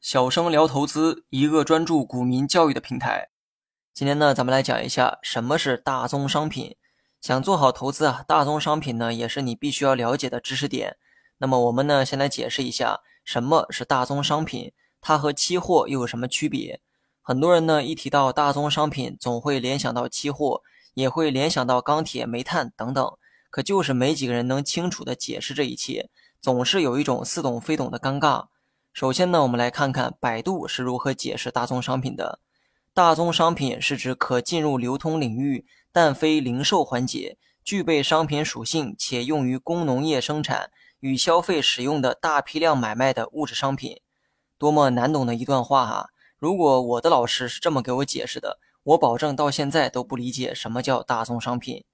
小生聊投资，一个专注股民教育的平台。今天呢，咱们来讲一下什么是大宗商品。想做好投资啊，大宗商品呢也是你必须要了解的知识点。那么我们呢，先来解释一下什么是大宗商品，它和期货又有什么区别？很多人呢一提到大宗商品，总会联想到期货，也会联想到钢铁、煤炭等等，可就是没几个人能清楚的解释这一切，总是有一种似懂非懂的尴尬。首先呢，我们来看看百度是如何解释大宗商品的。大宗商品是指可进入流通领域，但非零售环节，具备商品属性且用于工农业生产与消费使用的大批量买卖的物质商品。多么难懂的一段话哈！如果我的老师是这么给我解释的，我保证到现在都不理解什么叫大宗商品。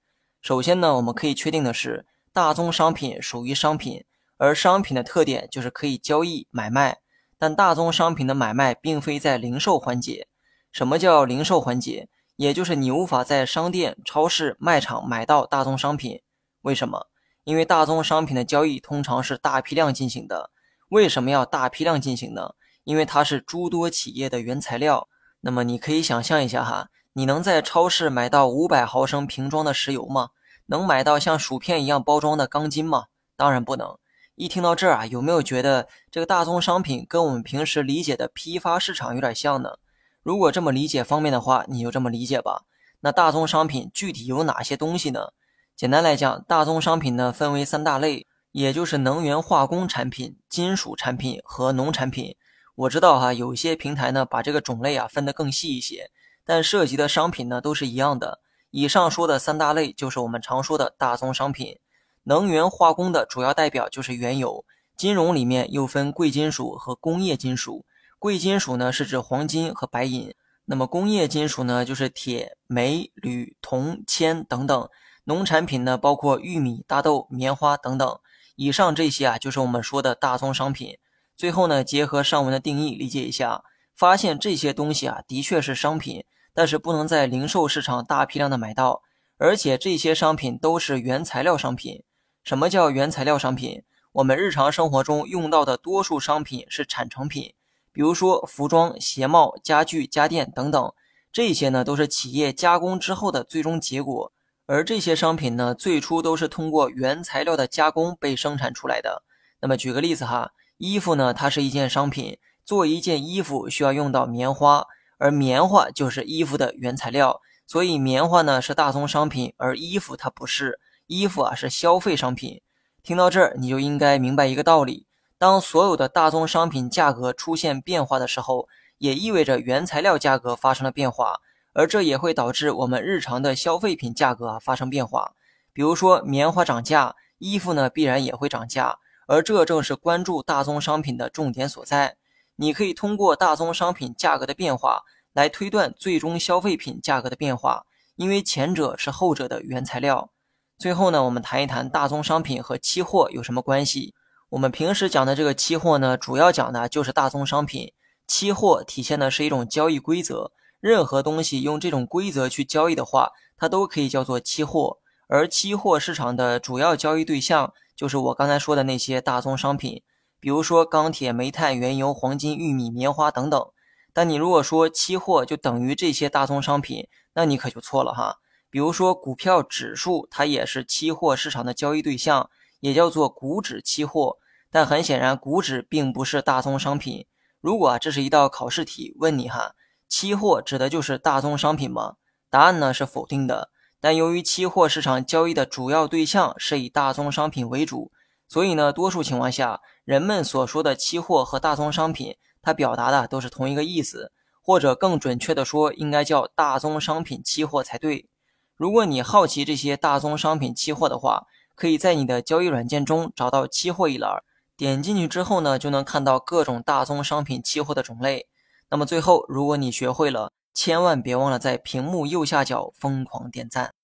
首先呢，我们可以确定的是，大宗商品属于商品。而商品的特点就是可以交易买卖，但大宗商品的买卖并非在零售环节。什么叫零售环节？也就是你无法在商店、超市、卖场买到大宗商品。为什么？因为大宗商品的交易通常是大批量进行的。为什么要大批量进行呢？因为它是诸多企业的原材料。那么你可以想象一下哈，你能在超市买到五百毫升瓶装的石油吗？能买到像薯片一样包装的钢筋吗？当然不能。一听到这儿啊，有没有觉得这个大宗商品跟我们平时理解的批发市场有点像呢？如果这么理解方便的话，你就这么理解吧。那大宗商品具体有哪些东西呢？简单来讲，大宗商品呢分为三大类，也就是能源化工产品、金属产品和农产品。我知道哈，有些平台呢把这个种类啊分得更细一些，但涉及的商品呢都是一样的。以上说的三大类就是我们常说的大宗商品。能源化工的主要代表就是原油，金融里面又分贵金属和工业金属。贵金属呢是指黄金和白银，那么工业金属呢就是铁、镁、铝、铜、铅等等。农产品呢包括玉米、大豆、棉花等等。以上这些啊就是我们说的大宗商品。最后呢结合上文的定义理解一下，发现这些东西啊的确是商品，但是不能在零售市场大批量的买到，而且这些商品都是原材料商品。什么叫原材料商品？我们日常生活中用到的多数商品是产成品，比如说服装、鞋帽、家具、家电等等，这些呢都是企业加工之后的最终结果。而这些商品呢，最初都是通过原材料的加工被生产出来的。那么举个例子哈，衣服呢，它是一件商品，做一件衣服需要用到棉花，而棉花就是衣服的原材料，所以棉花呢是大宗商品，而衣服它不是。衣服啊是消费商品，听到这儿你就应该明白一个道理：当所有的大宗商品价格出现变化的时候，也意味着原材料价格发生了变化，而这也会导致我们日常的消费品价格发生变化。比如说棉花涨价，衣服呢必然也会涨价，而这正是关注大宗商品的重点所在。你可以通过大宗商品价格的变化来推断最终消费品价格的变化，因为前者是后者的原材料。最后呢，我们谈一谈大宗商品和期货有什么关系。我们平时讲的这个期货呢，主要讲的就是大宗商品。期货体现的是一种交易规则，任何东西用这种规则去交易的话，它都可以叫做期货。而期货市场的主要交易对象就是我刚才说的那些大宗商品，比如说钢铁、煤炭、原油、黄金、玉米、棉花等等。但你如果说期货就等于这些大宗商品，那你可就错了哈。比如说股票指数，它也是期货市场的交易对象，也叫做股指期货。但很显然，股指并不是大宗商品。如果这是一道考试题，问你哈，期货指的就是大宗商品吗？答案呢是否定的。但由于期货市场交易的主要对象是以大宗商品为主，所以呢，多数情况下，人们所说的期货和大宗商品，它表达的都是同一个意思，或者更准确的说，应该叫大宗商品期货才对。如果你好奇这些大宗商品期货的话，可以在你的交易软件中找到期货一栏，点进去之后呢，就能看到各种大宗商品期货的种类。那么最后，如果你学会了，千万别忘了在屏幕右下角疯狂点赞。